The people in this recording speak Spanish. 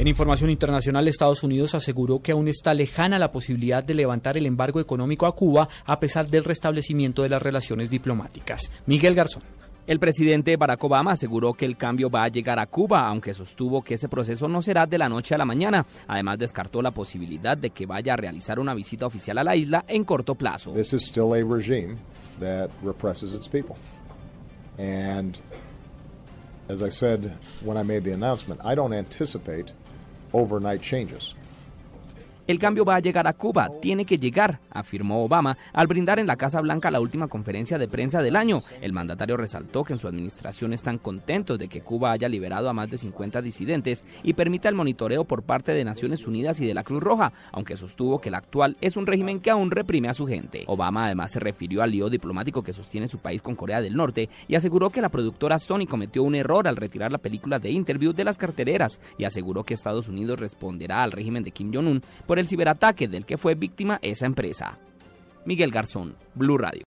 En información internacional, Estados Unidos aseguró que aún está lejana la posibilidad de levantar el embargo económico a Cuba a pesar del restablecimiento de las relaciones diplomáticas. Miguel Garzón. El presidente Barack Obama aseguró que el cambio va a llegar a Cuba, aunque sostuvo que ese proceso no será de la noche a la mañana. Además, descartó la posibilidad de que vaya a realizar una visita oficial a la isla en corto plazo. This is still a regime that represses its people. And as I said when I made the announcement, I don't anticipate overnight changes. El cambio va a llegar a Cuba, tiene que llegar, afirmó Obama al brindar en la Casa Blanca la última conferencia de prensa del año. El mandatario resaltó que en su administración están contentos de que Cuba haya liberado a más de 50 disidentes y permita el monitoreo por parte de Naciones Unidas y de la Cruz Roja, aunque sostuvo que el actual es un régimen que aún reprime a su gente. Obama además se refirió al lío diplomático que sostiene su país con Corea del Norte y aseguró que la productora Sony cometió un error al retirar la película de Interview de las cartereras y aseguró que Estados Unidos responderá al régimen de Kim Jong-un por el ciberataque del que fue víctima esa empresa. Miguel Garzón, Blue Radio.